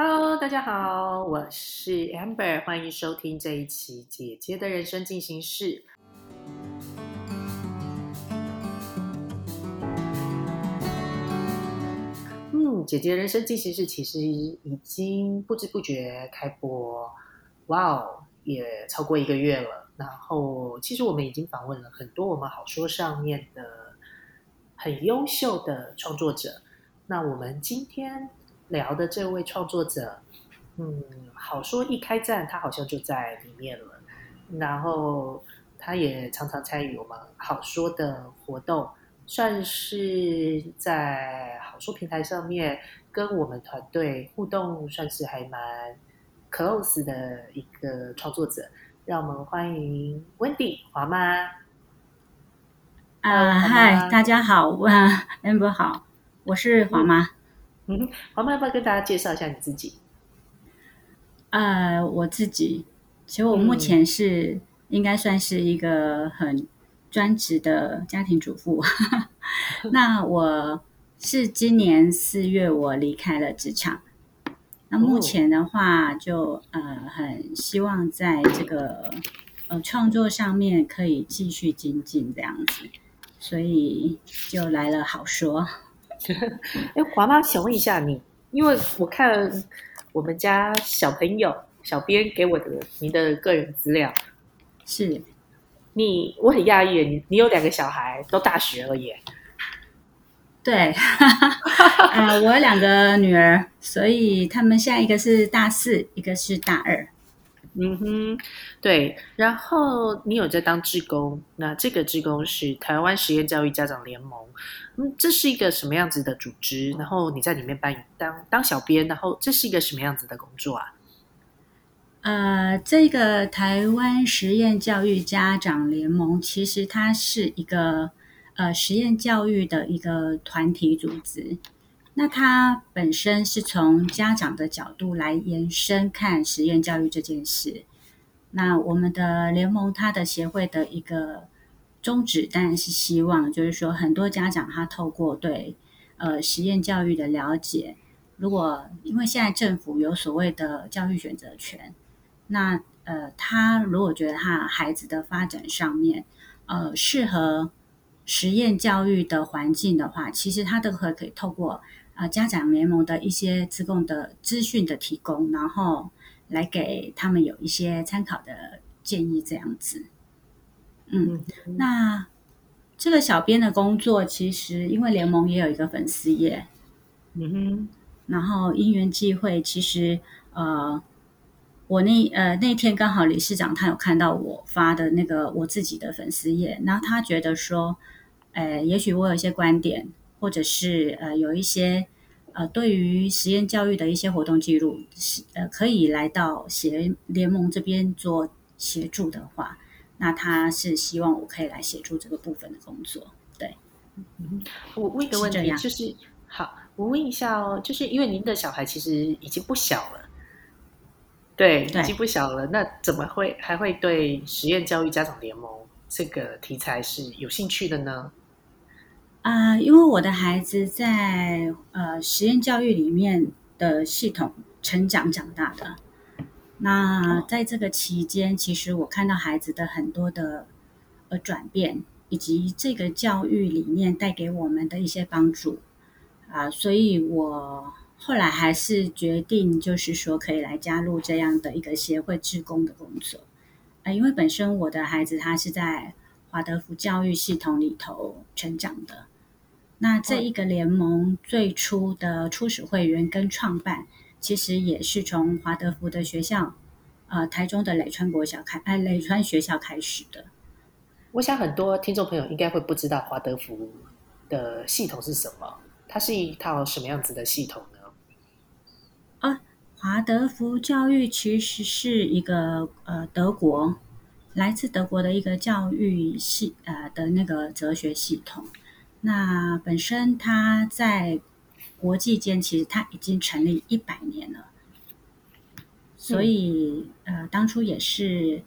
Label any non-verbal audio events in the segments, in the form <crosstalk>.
Hello，大家好，我是 Amber，欢迎收听这一期《姐姐的人生进行式》。嗯，姐姐人生进行式其实已经不知不觉开播，哇哦，也超过一个月了。然后，其实我们已经访问了很多我们好说上面的很优秀的创作者。那我们今天聊的这位创作者，嗯，好说一开战，他好像就在里面了。然后，他也常常参与我们好说的活动。算是在好说平台上面跟我们团队互动，算是还蛮 close 的一个创作者。让我们欢迎 Wendy 华妈。啊，嗨，大家好，<laughs> 啊，amber 好，我是华妈。嗯，华妈要不要跟大家介绍一下你自己？呃，我自己，其实我目前是应该算是一个很。专职的家庭主妇，<laughs> 那我是今年四月我离开了职场，那目前的话就呃很希望在这个呃创作上面可以继续精进这样子，所以就来了好说。<laughs> 哎，华妈想问一下你，因为我看我们家小朋友小编给我的您的个人资料是。你我很讶异，你你有两个小孩都大学了耶？对，<laughs> 呃，我有两个女儿，所以他们现在一个是大四，一个是大二。嗯哼，对。然后你有在当志工，那这个志工是台湾实验教育家长联盟。嗯，这是一个什么样子的组织？然后你在里面扮当当小编，然后这是一个什么样子的工作啊？呃，这个台湾实验教育家长联盟，其实它是一个呃实验教育的一个团体组织。那它本身是从家长的角度来延伸看实验教育这件事。那我们的联盟，它的协会的一个宗旨，当然是希望，就是说很多家长他透过对呃实验教育的了解，如果因为现在政府有所谓的教育选择权。那呃，他如果觉得他孩子的发展上面，呃，适合实验教育的环境的话，其实他都可可以透过啊家长联盟的一些自供的资讯的提供，然后来给他们有一些参考的建议，这样子。嗯，那这个小编的工作，其实因为联盟也有一个粉丝页，嗯哼，然后因缘际会，其实呃。我那呃那天刚好理事长他有看到我发的那个我自己的粉丝页，然后他觉得说，呃，也许我有一些观点，或者是呃有一些呃对于实验教育的一些活动记录，是呃可以来到协联盟这边做协助的话，那他是希望我可以来协助这个部分的工作。对，嗯，我问一个问题，就是好，我问一下哦，就是因为您的小孩其实已经不小了。对，已经不小了。那怎么会还会对实验教育家长联盟这个题材是有兴趣的呢？啊，因为我的孩子在呃实验教育里面的系统成长长大的。那在这个期间，其实我看到孩子的很多的呃转变，以及这个教育理念带给我们的一些帮助啊，所以我。后来还是决定，就是说可以来加入这样的一个协会志工的工作，啊，因为本身我的孩子他是在华德福教育系统里头成长的，那这一个联盟最初的初始会员跟创办，其实也是从华德福的学校，呃，台中的磊川国小开，哎，磊川学校开始的。我想很多听众朋友应该会不知道华德福的系统是什么，它是一套什么样子的系统呢？啊，华德福教育其实是一个呃德国来自德国的一个教育系呃的那个哲学系统。那本身它在国际间其实它已经成立一百年了，所以呃当初也是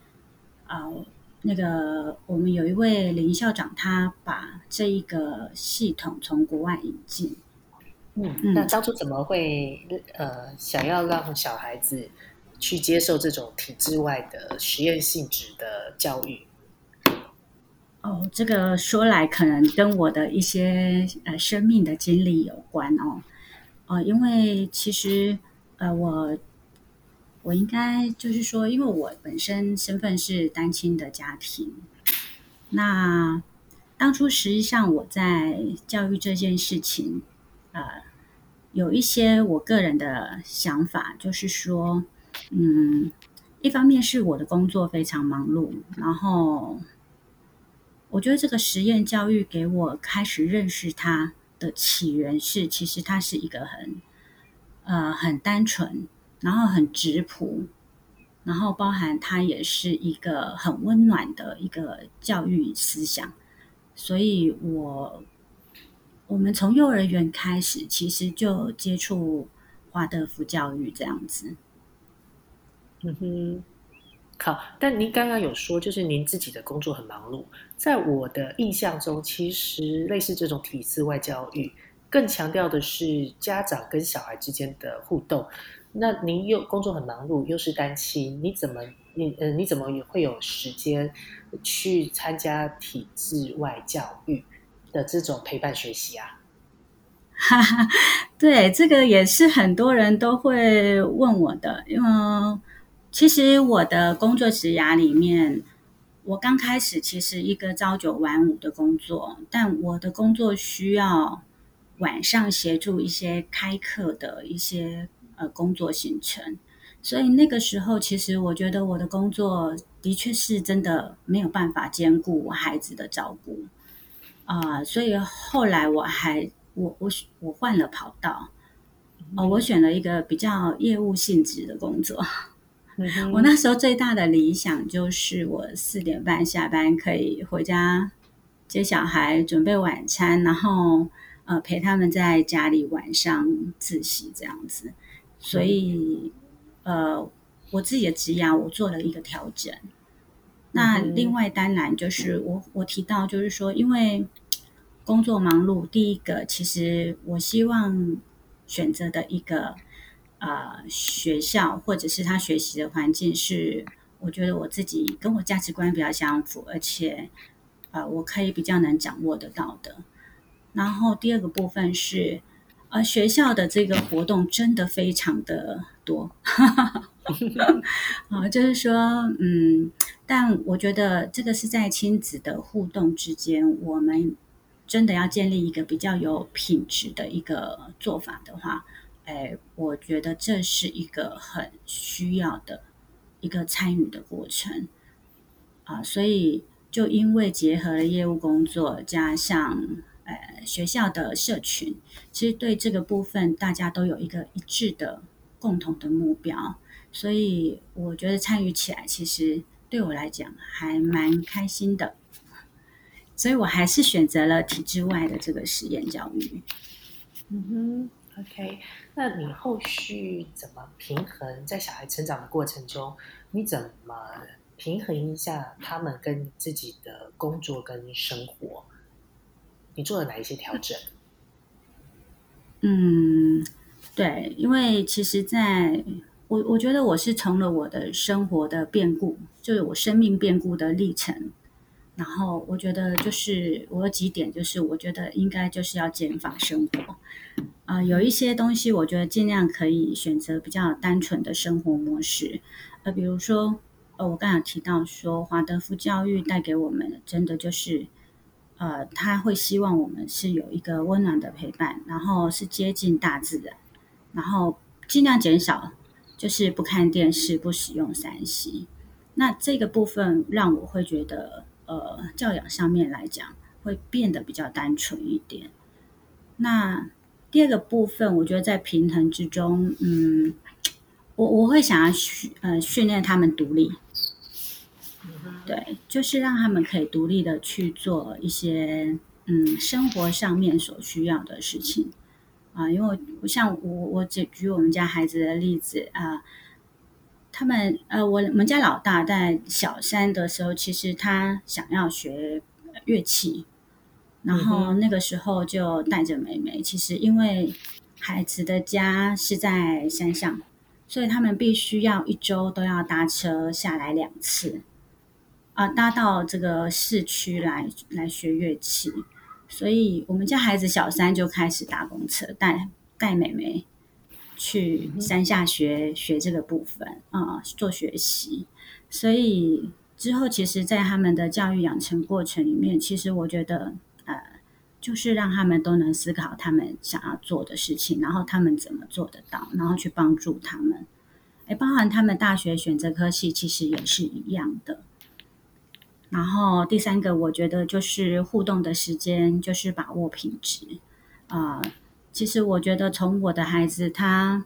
呃那个我们有一位林校长，他把这一个系统从国外引进。嗯，那当初怎么会呃想要让小孩子去接受这种体制外的实验性质的教育？哦，这个说来可能跟我的一些呃生命的经历有关哦。哦，因为其实呃我我应该就是说，因为我本身身份是单亲的家庭，那当初实际上我在教育这件事情，呃，有一些我个人的想法，就是说，嗯，一方面是我的工作非常忙碌，然后。我觉得这个实验教育给我开始认识它的起源是，其实它是一个很呃很单纯，然后很质朴，然后包含它也是一个很温暖的一个教育思想。所以，我我们从幼儿园开始，其实就接触华德福教育这样子。嗯哼。好，但您刚刚有说，就是您自己的工作很忙碌。在我的印象中，其实类似这种体制外教育，更强调的是家长跟小孩之间的互动。那您又工作很忙碌，又是单亲，你怎么你呃你怎么也会有时间去参加体制外教育的这种陪伴学习啊？哈哈，对，这个也是很多人都会问我的，因为。其实我的工作职涯里面，我刚开始其实一个朝九晚五的工作，但我的工作需要晚上协助一些开课的一些呃工作行程，所以那个时候其实我觉得我的工作的确是真的没有办法兼顾我孩子的照顾啊，所以后来我还我我我换了跑道，哦，我选了一个比较业务性质的工作。我那时候最大的理想就是我四点半下班可以回家接小孩，准备晚餐，然后呃陪他们在家里晚上自习这样子。所以呃我自己的职涯我做了一个调整。那另外当然就是我我提到就是说，因为工作忙碌，第一个其实我希望选择的一个。呃，学校或者是他学习的环境是，我觉得我自己跟我价值观比较相符，而且呃，我可以比较能掌握得到的。然后第二个部分是，呃，学校的这个活动真的非常的多，啊，<laughs> 就是说，嗯，但我觉得这个是在亲子的互动之间，我们真的要建立一个比较有品质的一个做法的话。哎，我觉得这是一个很需要的一个参与的过程啊，所以就因为结合了业务工作加上呃学校的社群，其实对这个部分大家都有一个一致的共同的目标，所以我觉得参与起来其实对我来讲还蛮开心的，所以我还是选择了体制外的这个实验教育。嗯哼。OK，那你后续怎么平衡在小孩成长的过程中？你怎么平衡一下他们跟自己的工作跟生活？你做了哪一些调整？嗯，对，因为其实在我我觉得我是从了我的生活的变故，就是我生命变故的历程，然后我觉得就是我有几点，就是我觉得应该就是要减法生活。啊，有一些东西，我觉得尽量可以选择比较单纯的生活模式。呃，比如说，呃，我刚才提到说，华德福教育带给我们，真的就是，呃，他会希望我们是有一个温暖的陪伴，然后是接近大自然，然后尽量减少就是不看电视、不使用三 C。那这个部分让我会觉得，呃，教养上面来讲会变得比较单纯一点。那第二个部分，我觉得在平衡之中，嗯，我我会想要训呃训练他们独立，对，就是让他们可以独立的去做一些嗯生活上面所需要的事情啊，因为像我我只举我们家孩子的例子啊，他们呃我我们家老大在小三的时候，其实他想要学乐器。然后那个时候就带着妹妹，其实因为孩子的家是在山上，所以他们必须要一周都要搭车下来两次，啊，搭到这个市区来来学乐器。所以我们家孩子小三就开始搭公车，带带妹妹去山下学学这个部分啊，做学习。所以之后，其实，在他们的教育养成过程里面，其实我觉得，呃，就是让他们都能思考他们想要做的事情，然后他们怎么做得到，然后去帮助他们。哎，包含他们大学选择科系，其实也是一样的。然后第三个，我觉得就是互动的时间，就是把握品质。啊，其实我觉得从我的孩子他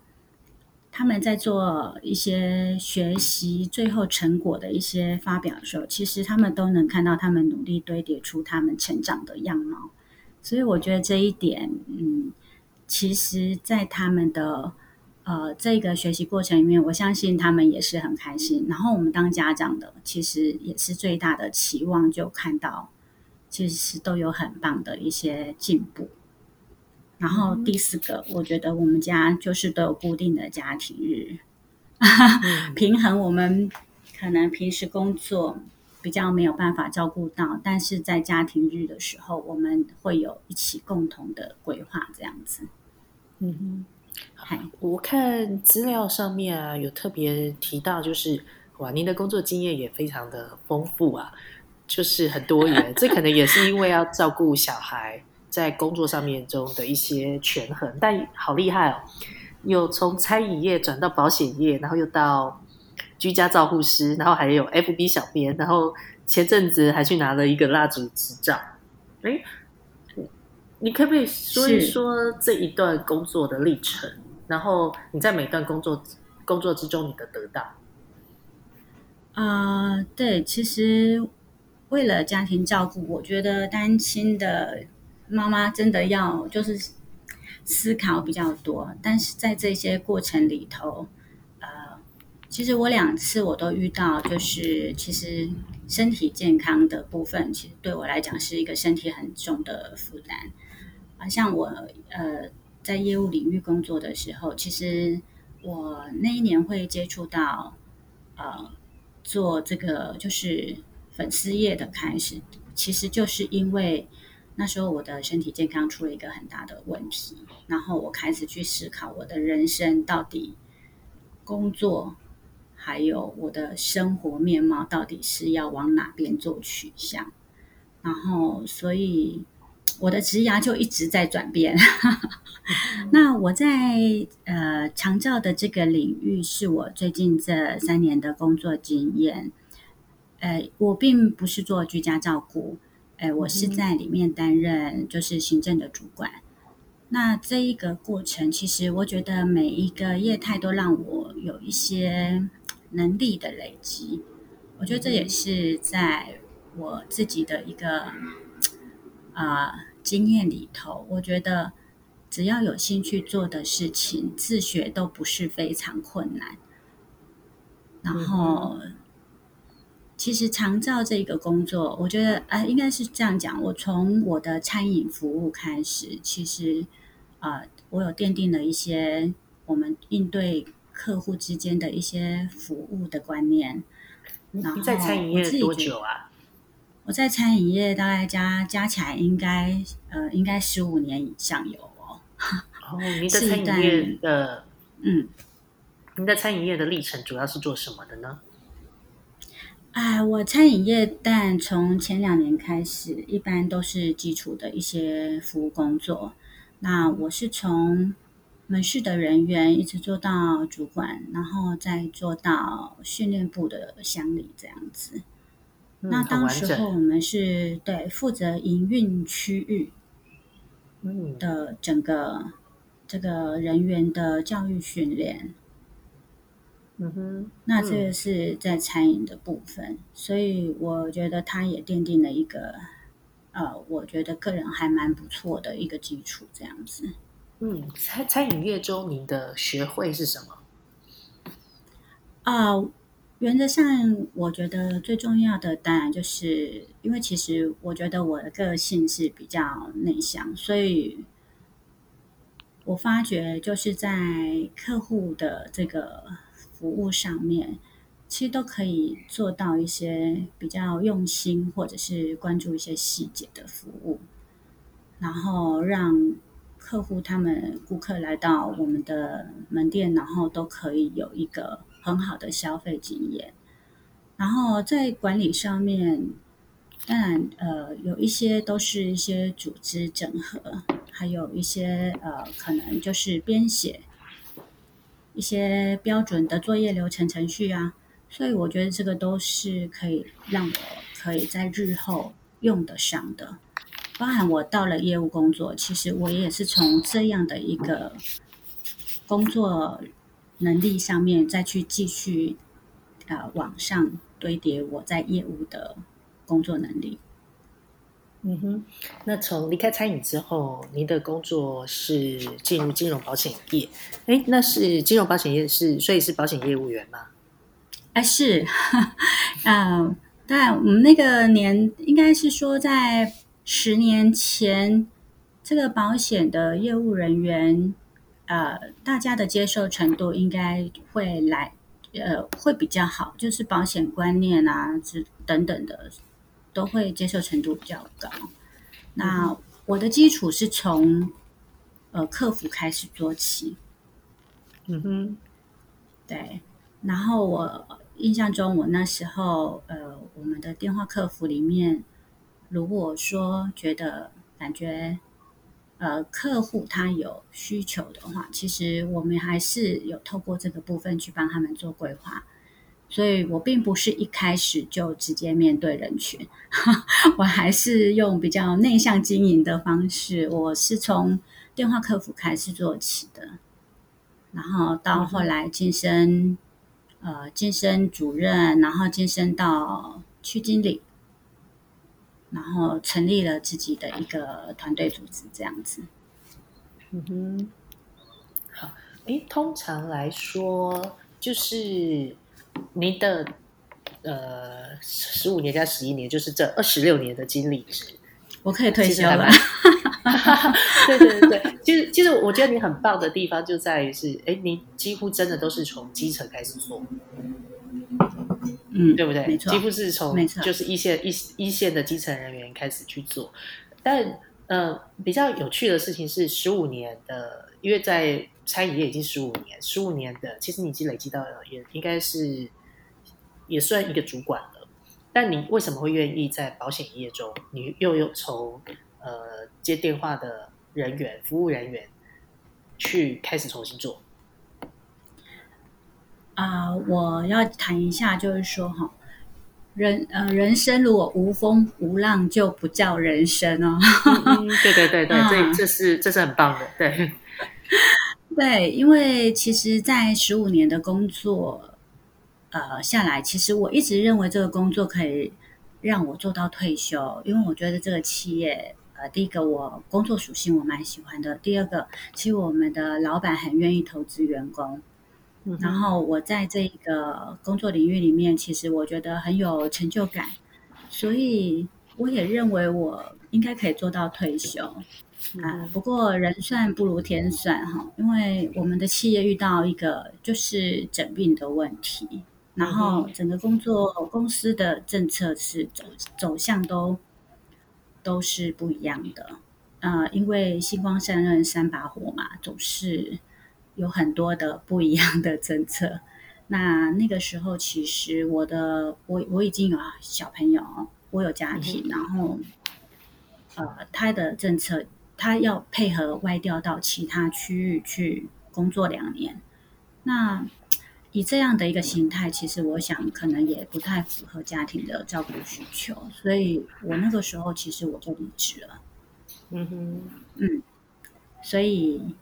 他们在做一些学习最后成果的一些发表的时候，其实他们都能看到他们努力堆叠出他们成长的样貌。所以我觉得这一点，嗯，其实在他们的。呃，这个学习过程里面，我相信他们也是很开心。然后我们当家长的，其实也是最大的期望，就看到其实都有很棒的一些进步。然后第四个，我觉得我们家就是都有固定的家庭日，<laughs> 平衡我们可能平时工作比较没有办法照顾到，但是在家庭日的时候，我们会有一起共同的规划这样子。嗯哼。我看资料上面啊，有特别提到，就是哇，您的工作经验也非常的丰富啊，就是很多元。这可能也是因为要照顾小孩，在工作上面中的一些权衡。但好厉害哦，有从餐饮业转到保险业，然后又到居家照护师，然后还有 FB 小编，然后前阵子还去拿了一个蜡烛执照。哎，你可不可以说一说这一段工作的历程？然后你在每段工作工作之中，你的得到啊，对，其实为了家庭照顾，我觉得单亲的妈妈真的要就是思考比较多。但是在这些过程里头，呃，其实我两次我都遇到，就是其实身体健康的部分，其实对我来讲是一个身体很重的负担啊，像我呃。在业务领域工作的时候，其实我那一年会接触到，呃，做这个就是粉丝业的开始，其实就是因为那时候我的身体健康出了一个很大的问题，然后我开始去思考我的人生到底工作还有我的生活面貌到底是要往哪边做取向，然后所以。我的职涯就一直在转变。<laughs> 那我在呃长照的这个领域，是我最近这三年的工作经验。呃，我并不是做居家照顾，哎，我是在里面担任就是行政的主管。那这一个过程，其实我觉得每一个业态都让我有一些能力的累积。我觉得这也是在我自己的一个。啊，经验里头，我觉得只要有兴趣做的事情，自学都不是非常困难。然后，其实长照这个工作，我觉得啊，应该是这样讲。我从我的餐饮服务开始，其实啊，我有奠定了一些我们应对客户之间的一些服务的观念。然后，在餐饮业多久啊？我在餐饮业大概加加起来应该呃应该十五年以上有哦。<laughs> 哦，您的餐饮业的嗯，您在餐饮业的历程主要是做什么的呢？哎，我餐饮业但从前两年开始，一般都是基础的一些服务工作。那我是从门市的人员一直做到主管，然后再做到训练部的乡里这样子。那当时候我们是对负责营运区域的整个这个人员的教育训练。嗯哼，那这个是在餐饮的部分，所以我觉得它也奠定了一个呃，我觉得个人还蛮不错的一个基础，这样子。嗯，餐餐饮业中你的学会是什么？啊。原则上，我觉得最重要的当然就是，因为其实我觉得我的个性是比较内向，所以我发觉就是在客户的这个服务上面，其实都可以做到一些比较用心，或者是关注一些细节的服务，然后让客户他们顾客来到我们的门店，然后都可以有一个很好的消费经验。然后在管理上面，当然呃有一些都是一些组织整合。还有一些呃，可能就是编写一些标准的作业流程程序啊，所以我觉得这个都是可以让我可以在日后用得上的。包含我到了业务工作，其实我也是从这样的一个工作能力上面再去继续呃往上堆叠我在业务的工作能力。嗯哼，那从离开餐饮之后，您的工作是进入金融保险业。哎，那是金融保险业是，所以是保险业务员吗？哎，是，<laughs> 嗯，但我们那个年应该是说在十年前，这个保险的业务人员，呃，大家的接受程度应该会来，呃，会比较好，就是保险观念啊，之等等的。都会接受程度比较高。那我的基础是从呃客服开始做起。嗯哼，对。然后我印象中，我那时候呃，我们的电话客服里面，如果说觉得感觉呃客户他有需求的话，其实我们还是有透过这个部分去帮他们做规划。所以我并不是一开始就直接面对人群，<laughs> 我还是用比较内向经营的方式。我是从电话客服开始做起的，然后到后来晋升，呃，晋升主任，然后晋升到区经理，然后成立了自己的一个团队组织，这样子。嗯哼，好，诶，通常来说就是。您的呃十五年加十一年，就是这二十六年的经历值，我可以退休了。<laughs> 对对对对，其实其实我觉得你很棒的地方就在于是，哎，你几乎真的都是从基层开始做，嗯，对不对？没错，几乎是从就是一线一一线的基层人员开始去做。但呃，比较有趣的事情是，十五年的，因为在。餐饮业已经十五年，十五年的，其实你已经累积到也应该是也算一个主管了。但你为什么会愿意在保险业中，你又有从呃接电话的人员、服务人员去开始重新做？啊，我要谈一下，就是说哈，人呃人生如果无风无浪，就不叫人生哦。对对对对，<laughs> 这这是这是很棒的，对。对，因为其实，在十五年的工作，呃，下来，其实我一直认为这个工作可以让我做到退休，因为我觉得这个企业，呃，第一个我工作属性我蛮喜欢的，第二个，其实我们的老板很愿意投资员工，然后我在这个工作领域里面，其实我觉得很有成就感，所以我也认为我应该可以做到退休。啊，不过人算不如天算哈，因为我们的企业遇到一个就是整病的问题，然后整个工作公司的政策是走走向都都是不一样的。呃，因为星光三任三把火嘛，总是有很多的不一样的政策。那那个时候，其实我的我我已经有小朋友，我有家庭，然后呃，他的政策。他要配合外调到其他区域去工作两年，那以这样的一个形态，其实我想可能也不太符合家庭的照顾需求，所以我那个时候其实我就离职了。嗯哼，嗯，所以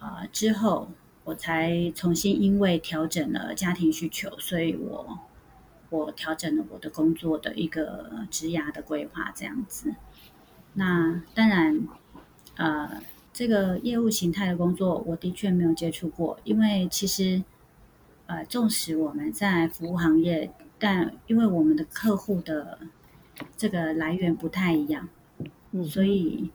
啊之后我才重新因为调整了家庭需求，所以我我调整了我的工作的一个职涯的规划这样子。那当然。呃，这个业务形态的工作，我的确没有接触过。因为其实，呃，纵使我们在服务行业，但因为我们的客户的这个来源不太一样，嗯，所以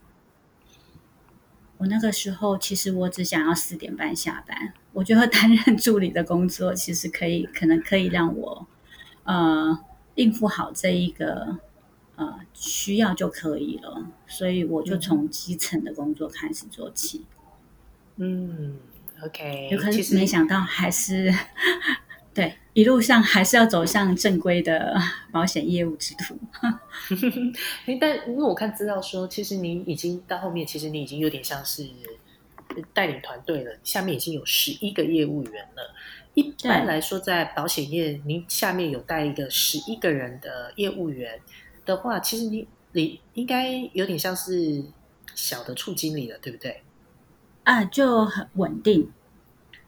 我那个时候其实我只想要四点半下班，我觉得担任助理的工作其实可以，可能可以让我呃应付好这一个呃需要就可以了，所以我就从基层的工作开始做起。嗯，OK，有可其实能没想到还是 <laughs> 对一路上还是要走向正规的保险业务之途。<laughs> 诶但因为我看资料说，其实你已经到后面，其实你已经有点像是带领团队了，下面已经有十一个业务员了。一般来说，在保险业，您下面有带一个十一个人的业务员的话，其实你你应该有点像是小的处经理了，对不对？啊，就很稳定。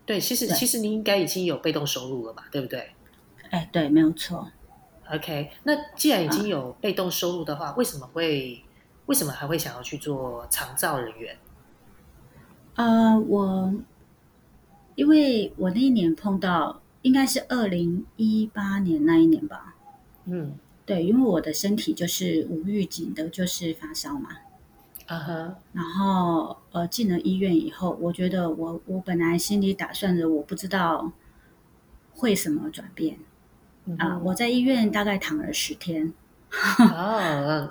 对，其实其实你应该已经有被动收入了嘛，对不对哎，对，没有错。？OK，那既然已经有被动收入的话，为什么会为什么还会想要去做长照人员？呃，我因为我那一年碰到，应该是二零一八年那一年吧。嗯，对，因为我的身体就是无预警的，就是发烧嘛。啊哈，然后呃进了医院以后，我觉得我我本来心里打算着，我不知道会什么转变啊、嗯我在医院大概躺了十天哦，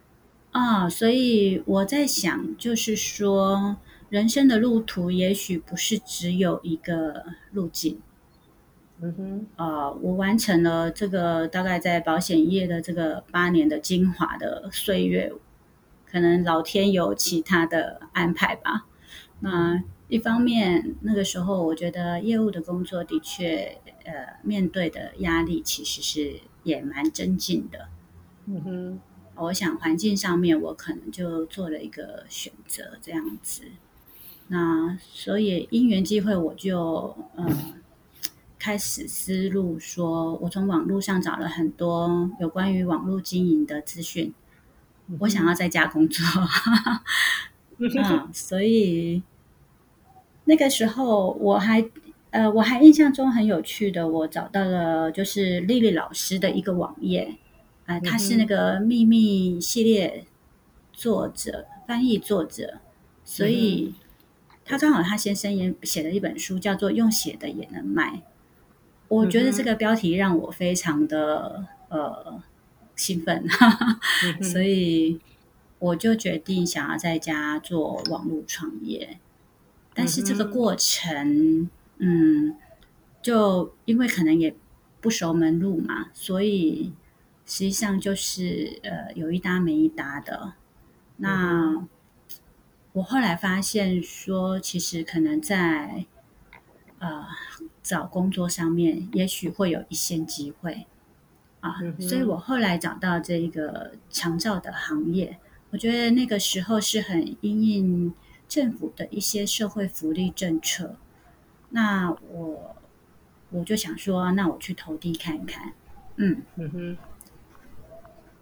<laughs> 啊，所以我在想，就是说人生的路途也许不是只有一个路径。嗯哼，呃，我完成了这个大概在保险业的这个八年的精华的岁月，可能老天有其他的安排吧。那一方面，那个时候我觉得业务的工作的确，呃，面对的压力其实是也蛮增进的。嗯哼，我想环境上面，我可能就做了一个选择，这样子。那所以因缘机会，我就嗯开始思路说，我从网络上找了很多有关于网络经营的资讯，我想要在家工作。<laughs> 嗯，所以那个时候我还呃，我还印象中很有趣的，我找到了就是丽丽老师的一个网页，啊、她是那个秘密系列作者、翻译作者，所以他刚好他先生也写了一本书，叫做《用写的也能卖》。我觉得这个标题让我非常的呃兴奋，嗯。<laughs> 所以我就决定想要在家做网络创业。但是这个过程，嗯，就因为可能也不熟门路嘛，所以实际上就是呃有一搭没一搭的。那我后来发现说，其实可能在呃找工作上面，也许会有一线机会啊，嗯所以我后来找到这个长照的行业，我觉得那个时候是很因应政府的一些社会福利政策，那我我就想说，那我去投递看看，嗯，嗯哼，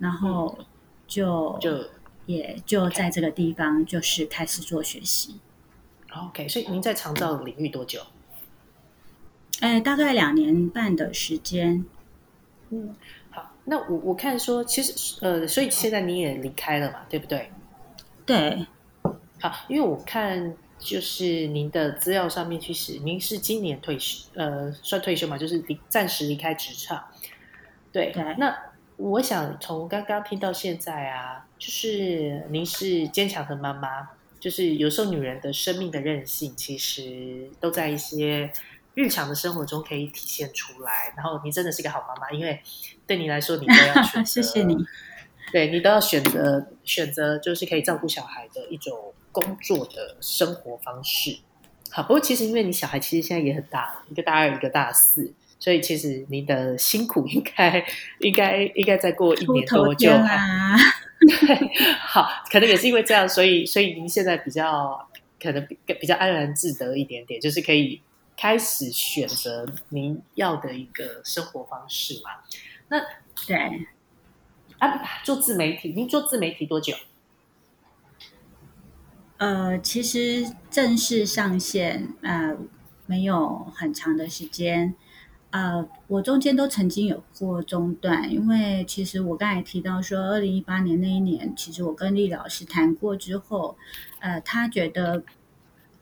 然后就就也就在这个地方就是开始做学习，OK。所以您在长照领域多久？哎，大概两年半的时间，嗯，好，那我我看说，其实呃，所以现在你也离开了嘛，对不对？对，好，因为我看就是您的资料上面，其实您是今年退休，呃，算退休嘛，就是离暂时离开职场。对，对那我想从刚刚听到现在啊，就是您是坚强的妈妈，就是有时候女人的生命的韧性，其实都在一些日常的生活中可以体现出来。然后你真的是一个好妈妈，因为对你来说，<laughs> 你都要选择谢谢你。对你都要选择选择，就是可以照顾小孩的一种工作的生活方式。好，不过其实因为你小孩其实现在也很大了，一个大二，一个大四，所以其实你的辛苦应该应该应该再过一年多就好。啦，好，可能也是因为这样，所以所以您现在比较可能比比较安然自得一点点，就是可以开始选择您要的一个生活方式嘛。对，啊，做自媒体，您做自媒体多久？呃，其实正式上线呃没有很长的时间，呃，我中间都曾经有过中断，因为其实我刚才提到说，二零一八年那一年，其实我跟丽老师谈过之后，呃，他觉得，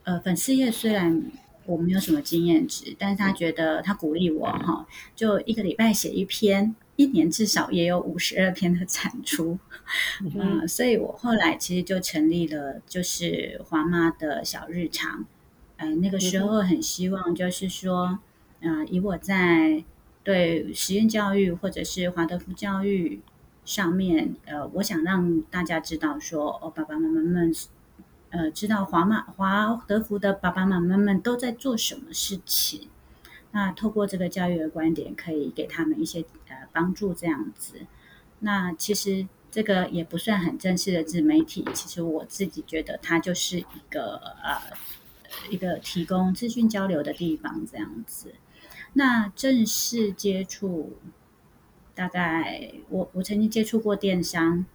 呃，粉丝业虽然我没有什么经验值，但是他觉得他鼓励我哈，就一个礼拜写一篇，一年至少也有五十二篇的产出，嗯，<laughs> 所以我后来其实就成立了，就是华妈的小日常，呃，那个时候很希望就是说。啊，以我在对实验教育或者是华德福教育上面，呃，我想让大家知道说，哦，爸爸妈妈们，呃，知道华马华德福的爸爸妈妈们都在做什么事情。那透过这个教育的观点，可以给他们一些呃帮助，这样子。那其实这个也不算很正式的自媒体，其实我自己觉得它就是一个呃一个提供资讯交流的地方，这样子。那正式接触，大概我我曾经接触过电商，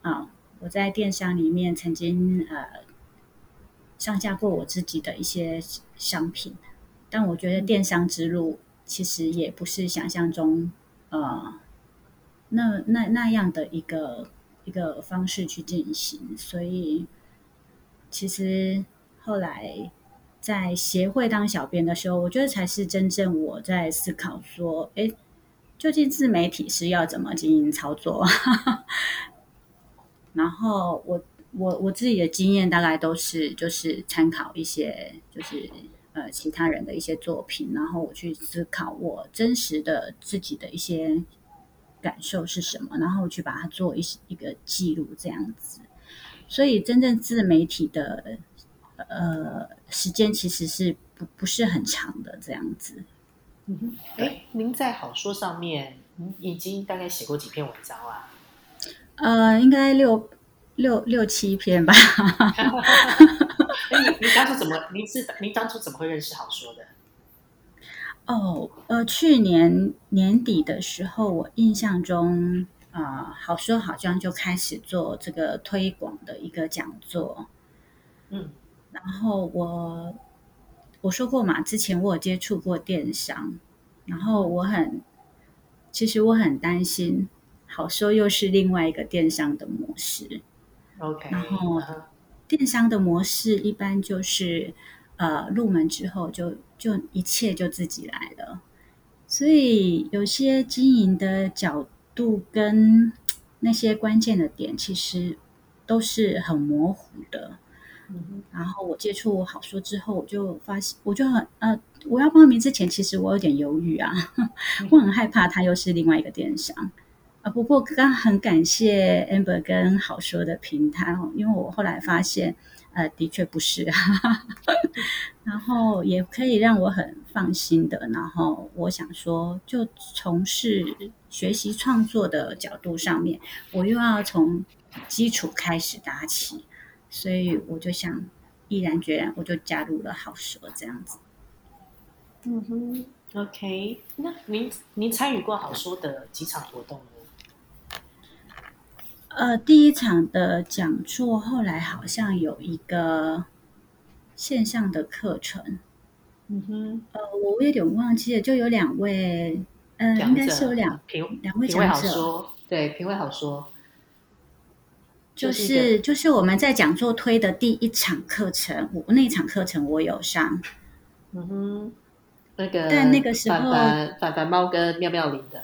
啊，我在电商里面曾经呃上架过我自己的一些商品，但我觉得电商之路其实也不是想象中呃那那那样的一个一个方式去进行，所以其实后来。在协会当小编的时候，我觉得才是真正我在思考说，哎，究竟自媒体是要怎么经营操作？<laughs> 然后我我我自己的经验大概都是就是参考一些就是呃其他人的一些作品，然后我去思考我真实的自己的一些感受是什么，然后去把它做一一个记录这样子。所以真正自媒体的。呃，时间其实是不不是很长的这样子。嗯哼，哎，您在好说上面，已经大概写过几篇文章了？呃，应该六六六七篇吧。<laughs> 你你当初怎么？您是您当初怎么会认识好说的？<laughs> 哦，呃，去年年底的时候，我印象中啊，好说好像就开始做这个推广的一个讲座。嗯。然后我我说过嘛，之前我有接触过电商，然后我很其实我很担心，好说又是另外一个电商的模式。OK，然后电商的模式一般就是呃入门之后就就一切就自己来了，所以有些经营的角度跟那些关键的点其实都是很模糊的。然后我接触好说之后，我就发现，我就很呃，我要报名之前，其实我有点犹豫啊，<laughs> 我很害怕它又是另外一个电商啊。不过刚很感谢 Amber 跟好说的平台哦，因为我后来发现，呃，的确不是，哈 <laughs> 哈然后也可以让我很放心的。然后我想说，就从事学习创作的角度上面，我又要从基础开始打起。所以我就想毅然决然，我就加入了好说这样子。嗯哼，OK，那您您参与过好说的几场活动？呃，第一场的讲座，后来好像有一个线上的课程。嗯哼，呃，我有点忘记了，就有两位，呃，应该是有两评两位讲者，对，评委好说。就是就是我们在讲座推的第一场课程，我那场课程我有上，嗯哼，那个但那个时候反反反猫跟妙妙林的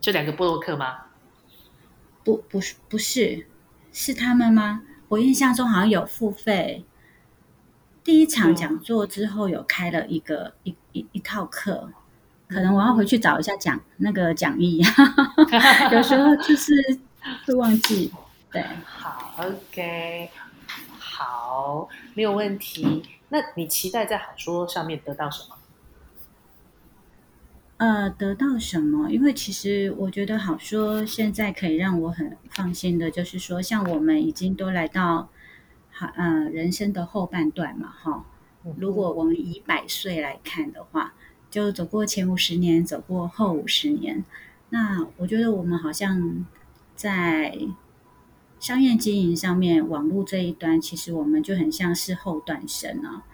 这两个布洛克吗？不不是不是是他们吗？我印象中好像有付费，第一场讲座之后有开了一个一一一套课，可能我要回去找一下讲那个讲义，<laughs> 有时候就是会忘记。对，好，OK，好，没有问题。那你期待在好说上面得到什么？呃，得到什么？因为其实我觉得好说现在可以让我很放心的，就是说，像我们已经都来到好呃人生的后半段嘛，哈。如果我们以百岁来看的话，就走过前五十年，走过后五十年，那我觉得我们好像在。商业经营上面，网络这一端，其实我们就很像是后段生啊。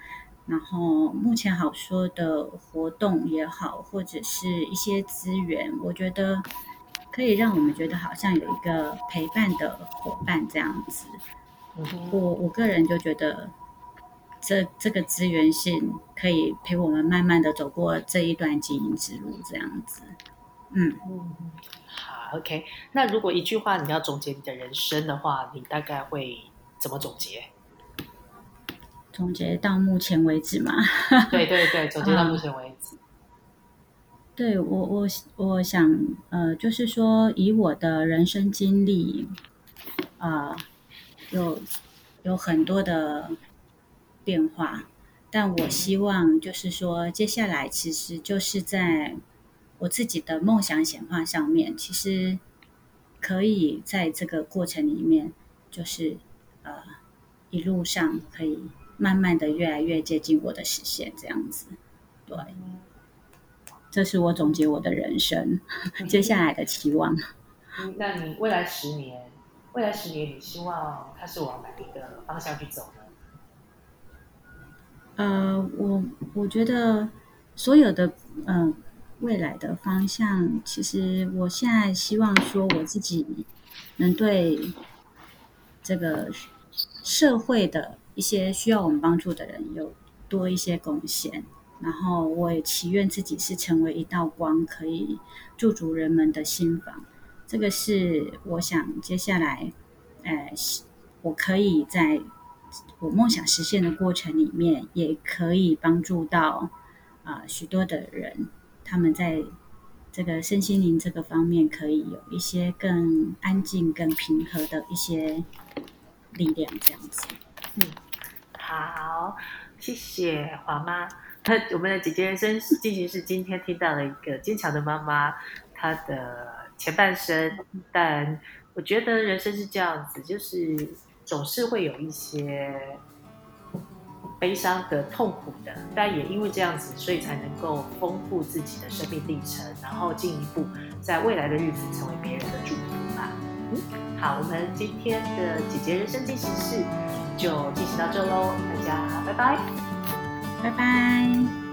然后目前好说的活动也好，或者是一些资源，我觉得可以让我们觉得好像有一个陪伴的伙伴这样子。我我个人就觉得，这这个资源性可以陪我们慢慢的走过这一段经营之路这样子。嗯嗯，好，OK。那如果一句话你要总结你的人生的话，你大概会怎么总结？总结到目前为止嘛？<laughs> 对对对，总结到目前为止。对我我我想呃，就是说以我的人生经历啊，有有很多的变化，但我希望就是说接下来其实就是在我自己的梦想显化上面，其实可以在这个过程里面，就是呃一路上可以。慢慢的，越来越接近我的实现，这样子，对，这是我总结我的人生，接下来的期望。那你未来十年，未来十年，你希望它是往哪一个方向去走呢？呃，我我觉得所有的嗯未来的方向，其实我现在希望说我自己能对这个社会的。一些需要我们帮助的人有多一些贡献，然后我也祈愿自己是成为一道光，可以驻足人们的心房。这个是我想接下来，呃，我可以在我梦想实现的过程里面，也可以帮助到啊许多的人，他们在这个身心灵这个方面，可以有一些更安静、更平和的一些力量，这样子，嗯。好，谢谢华妈。我们的姐姐人生进行是今天听到了一个坚强的妈妈，她的前半生。但我觉得人生是这样子，就是总是会有一些悲伤的、痛苦的，但也因为这样子，所以才能够丰富自己的生命历程，然后进一步在未来的日子成为别人的祝福吧。嗯，好，我们今天的姐姐人生进行式。就进行到这喽，大家拜拜，拜拜。